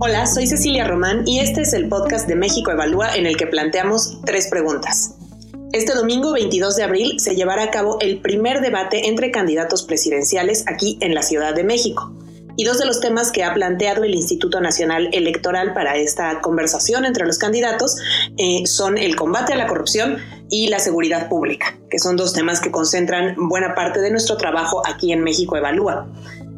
Hola, soy Cecilia Román y este es el podcast de México Evalúa en el que planteamos tres preguntas. Este domingo 22 de abril se llevará a cabo el primer debate entre candidatos presidenciales aquí en la Ciudad de México. Y dos de los temas que ha planteado el Instituto Nacional Electoral para esta conversación entre los candidatos eh, son el combate a la corrupción y la seguridad pública, que son dos temas que concentran buena parte de nuestro trabajo aquí en México Evalúa.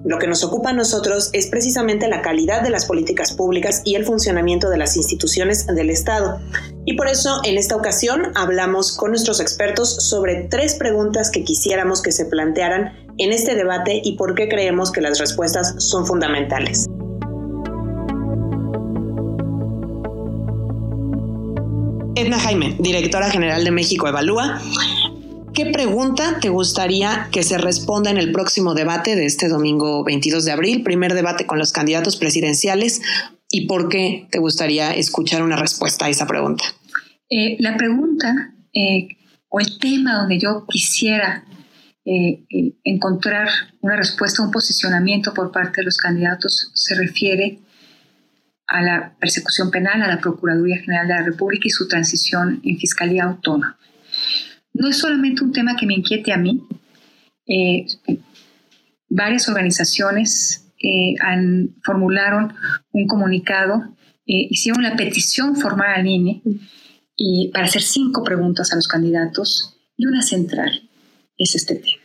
Lo que nos ocupa a nosotros es precisamente la calidad de las políticas públicas y el funcionamiento de las instituciones del Estado. Y por eso en esta ocasión hablamos con nuestros expertos sobre tres preguntas que quisiéramos que se plantearan en este debate y por qué creemos que las respuestas son fundamentales. Edna Jaime, directora general de México Evalúa, ¿Qué pregunta te gustaría que se responda en el próximo debate de este domingo 22 de abril, primer debate con los candidatos presidenciales? ¿Y por qué te gustaría escuchar una respuesta a esa pregunta? Eh, la pregunta eh, o el tema donde yo quisiera eh, encontrar una respuesta, un posicionamiento por parte de los candidatos se refiere a la persecución penal, a la Procuraduría General de la República y su transición en Fiscalía Autónoma no es solamente un tema que me inquiete a mí. Eh, varias organizaciones eh, formularon un comunicado, eh, hicieron la petición formal al INE y para hacer cinco preguntas a los candidatos y una central es este tema.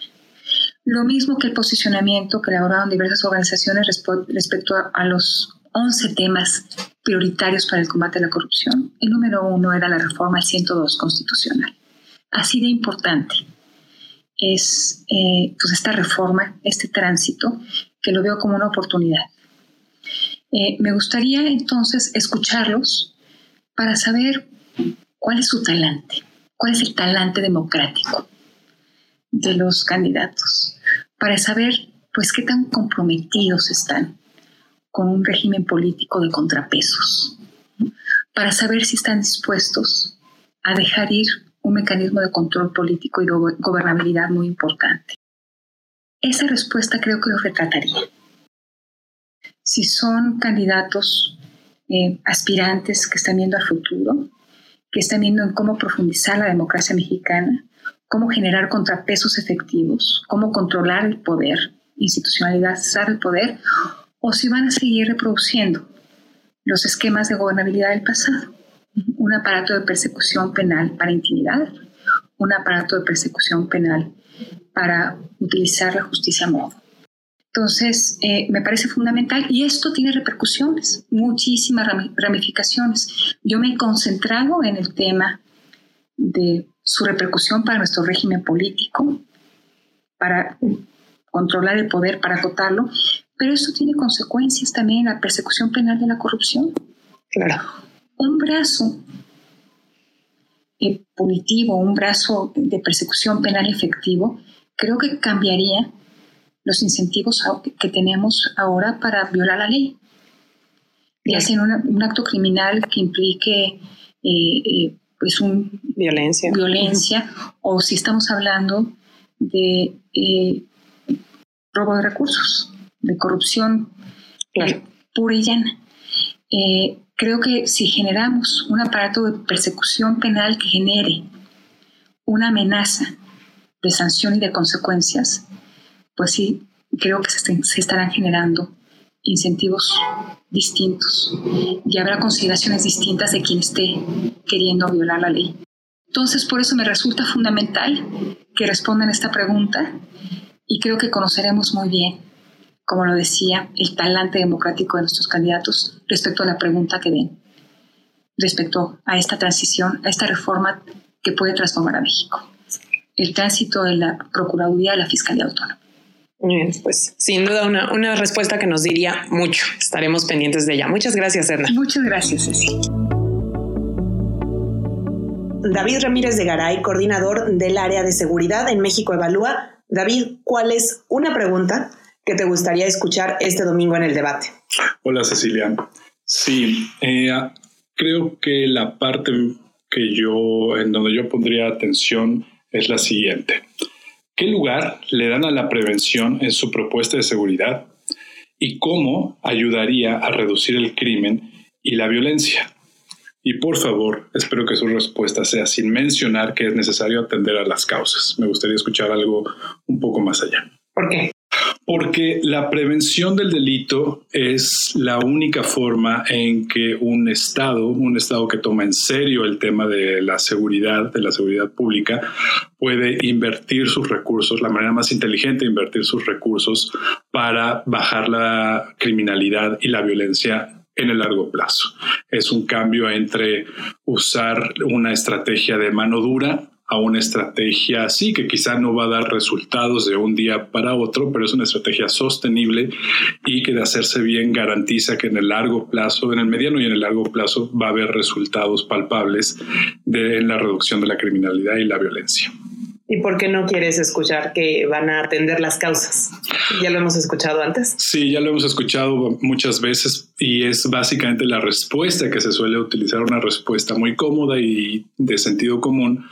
Lo mismo que el posicionamiento que elaboraron diversas organizaciones respecto a, a los 11 temas prioritarios para el combate a la corrupción. El número uno era la reforma al 102 constitucional así de importante es eh, pues esta reforma, este tránsito, que lo veo como una oportunidad. Eh, me gustaría entonces escucharlos para saber cuál es su talante, cuál es el talante democrático de los candidatos, para saber pues qué tan comprometidos están con un régimen político de contrapesos, para saber si están dispuestos a dejar ir un mecanismo de control político y de gobernabilidad muy importante. Esa respuesta creo que lo retrataría. Si son candidatos eh, aspirantes que están viendo al futuro, que están viendo en cómo profundizar la democracia mexicana, cómo generar contrapesos efectivos, cómo controlar el poder, institucionalizar el poder, o si van a seguir reproduciendo los esquemas de gobernabilidad del pasado un aparato de persecución penal para intimidar, un aparato de persecución penal para utilizar la justicia a modo. Entonces, eh, me parece fundamental y esto tiene repercusiones, muchísimas ramificaciones. Yo me he concentrado en el tema de su repercusión para nuestro régimen político, para controlar el poder, para acotarlo, pero esto tiene consecuencias también en la persecución penal de la corrupción. Claro un brazo eh, punitivo, un brazo de persecución penal efectivo, creo que cambiaría los incentivos que tenemos ahora para violar la ley. Ya sea un acto criminal que implique eh, eh, pues un violencia. violencia o si estamos hablando de robo de recursos, de corrupción pura y llana. Creo que si generamos un aparato de persecución penal que genere una amenaza de sanción y de consecuencias, pues sí, creo que se, estarán generando incentivos distintos y habrá consideraciones distintas de quien esté queriendo violar la ley. Entonces, por eso me resulta fundamental que respondan esta pregunta y creo que conoceremos muy bien como lo decía, el talante democrático de nuestros candidatos respecto a la pregunta que den, respecto a esta transición, a esta reforma que puede transformar a México. El tránsito de la Procuraduría a la Fiscalía Autónoma. Muy bien, pues sin duda una, una respuesta que nos diría mucho. Estaremos pendientes de ella. Muchas gracias, Edna. Muchas gracias, Ceci. David Ramírez de Garay, coordinador del área de seguridad en México Evalúa. David, ¿cuál es una pregunta que te gustaría escuchar este domingo en el debate. Hola Cecilia. Sí, eh, creo que la parte que yo, en donde yo pondría atención es la siguiente. ¿Qué lugar le dan a la prevención en su propuesta de seguridad? y cómo ayudaría a reducir el crimen y la violencia. Y por favor, espero que su respuesta sea sin mencionar que es necesario atender a las causas. Me gustaría escuchar algo un poco más allá. ¿Por qué? Porque la prevención del delito es la única forma en que un Estado, un Estado que toma en serio el tema de la seguridad, de la seguridad pública, puede invertir sus recursos, la manera más inteligente de invertir sus recursos para bajar la criminalidad y la violencia en el largo plazo. Es un cambio entre usar una estrategia de mano dura a una estrategia así, que quizá no va a dar resultados de un día para otro, pero es una estrategia sostenible y que de hacerse bien garantiza que en el largo plazo, en el mediano y en el largo plazo, va a haber resultados palpables de, en la reducción de la criminalidad y la violencia. ¿Y por qué no quieres escuchar que van a atender las causas? ¿Ya lo hemos escuchado antes? Sí, ya lo hemos escuchado muchas veces y es básicamente la respuesta que se suele utilizar, una respuesta muy cómoda y de sentido común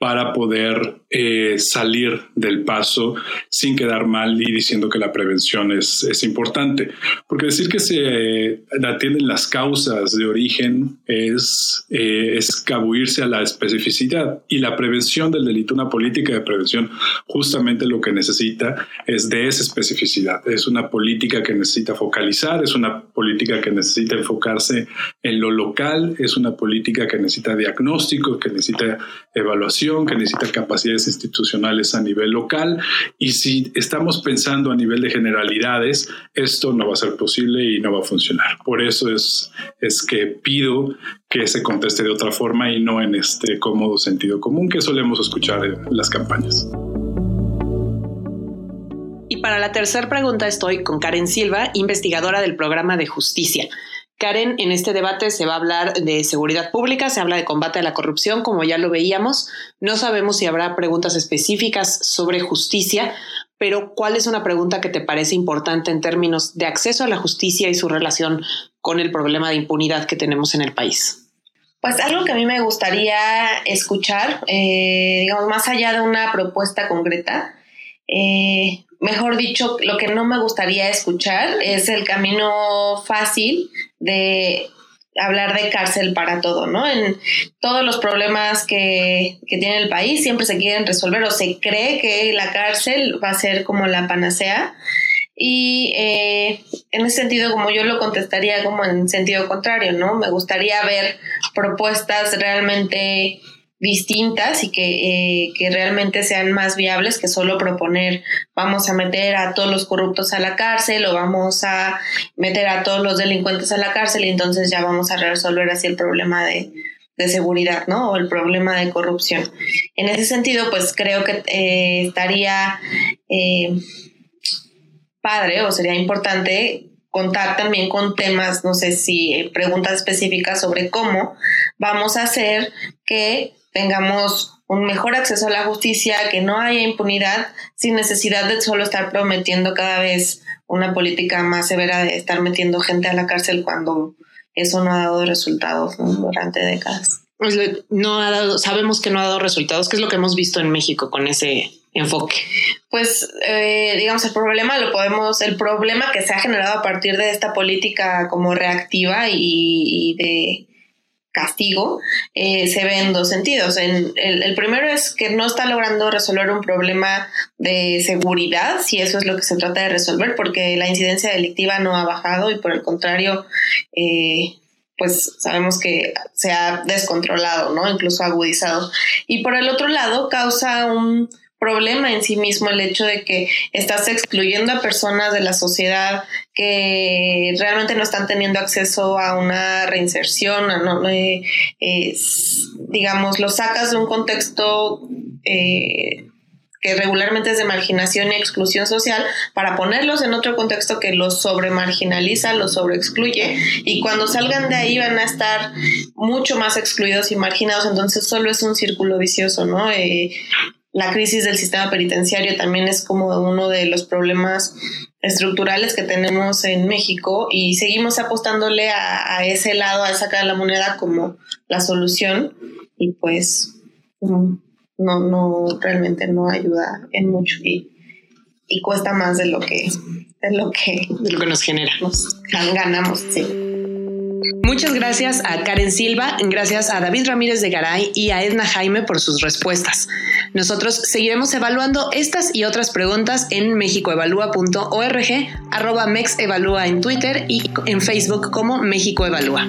para poder eh, salir del paso sin quedar mal y diciendo que la prevención es, es importante. Porque decir que se atienden las causas de origen es eh, escabuirse a la especificidad y la prevención del delito, una política de prevención, justamente lo que necesita es de esa especificidad. Es una política que necesita focalizar, es una política que necesita enfocarse en lo local, es una política que necesita diagnóstico, que necesita evaluación que necesita capacidades institucionales a nivel local y si estamos pensando a nivel de generalidades, esto no va a ser posible y no va a funcionar. Por eso es, es que pido que se conteste de otra forma y no en este cómodo sentido común que solemos escuchar en las campañas. Y para la tercera pregunta estoy con Karen Silva, investigadora del programa de justicia. Karen, en este debate se va a hablar de seguridad pública, se habla de combate a la corrupción, como ya lo veíamos. No sabemos si habrá preguntas específicas sobre justicia, pero ¿cuál es una pregunta que te parece importante en términos de acceso a la justicia y su relación con el problema de impunidad que tenemos en el país? Pues algo que a mí me gustaría escuchar, eh, digamos, más allá de una propuesta concreta, eh, mejor dicho, lo que no me gustaría escuchar es el camino fácil de hablar de cárcel para todo, ¿no? En todos los problemas que, tiene el país siempre se quieren resolver o se cree que la cárcel va a ser como la panacea. Y eh, en ese sentido, como yo lo contestaría como en sentido contrario, ¿no? Me gustaría ver propuestas realmente distintas y que, eh, que, realmente sean más viables que solo proponer vamos a meter a todos los corruptos a la cárcel o vamos a meter a todos los delincuentes a la cárcel y entonces ya vamos a resolver así el problema de, de seguridad, ¿no? O el problema de corrupción. En ese sentido, pues creo que eh, estaría eh, padre o sería importante contar también con temas, no sé si preguntas específicas sobre cómo vamos a hacer que tengamos un mejor acceso a la justicia, que no haya impunidad sin necesidad de solo estar prometiendo cada vez una política más severa de estar metiendo gente a la cárcel cuando eso no ha dado resultados durante décadas. Pues no ha dado, sabemos que no ha dado resultados, ¿qué es lo que hemos visto en México con ese enfoque? Pues eh, digamos el problema lo podemos, el problema que se ha generado a partir de esta política como reactiva y de castigo eh, se ve en dos sentidos. En, el, primero es que no está logrando resolver un problema de seguridad, si eso es lo que se trata de resolver, porque la incidencia delictiva no ha bajado y por el contrario, eh, pues sabemos que se ha descontrolado, ¿no? Incluso agudizado. Y por el otro lado, causa un problema en sí mismo el hecho de que estás excluyendo a personas de la sociedad que realmente no están teniendo acceso a una reinserción, no, eh, digamos, lo sacas de un contexto eh, que regularmente es de marginación y exclusión social, para ponerlos en otro contexto que los sobremarginaliza, los sobreexcluye, y cuando salgan de ahí van a estar mucho más excluidos y marginados, entonces solo es un círculo vicioso, ¿no? Eh, la crisis del sistema penitenciario también es como uno de los problemas estructurales que tenemos en México y seguimos apostándole a, ese lado, a sacar la moneda como la solución y pues no, no, realmente no ayuda en mucho y, y cuesta más de lo que, de lo que, de lo que nos genera. Nos ganamos, sí. Muchas gracias a Karen Silva, gracias a David Ramírez de Garay y a Edna Jaime por sus respuestas. Nosotros seguiremos evaluando estas y otras preguntas en mexicoevalúa.org, arroba mexevalúa en Twitter y en Facebook como México Evalúa.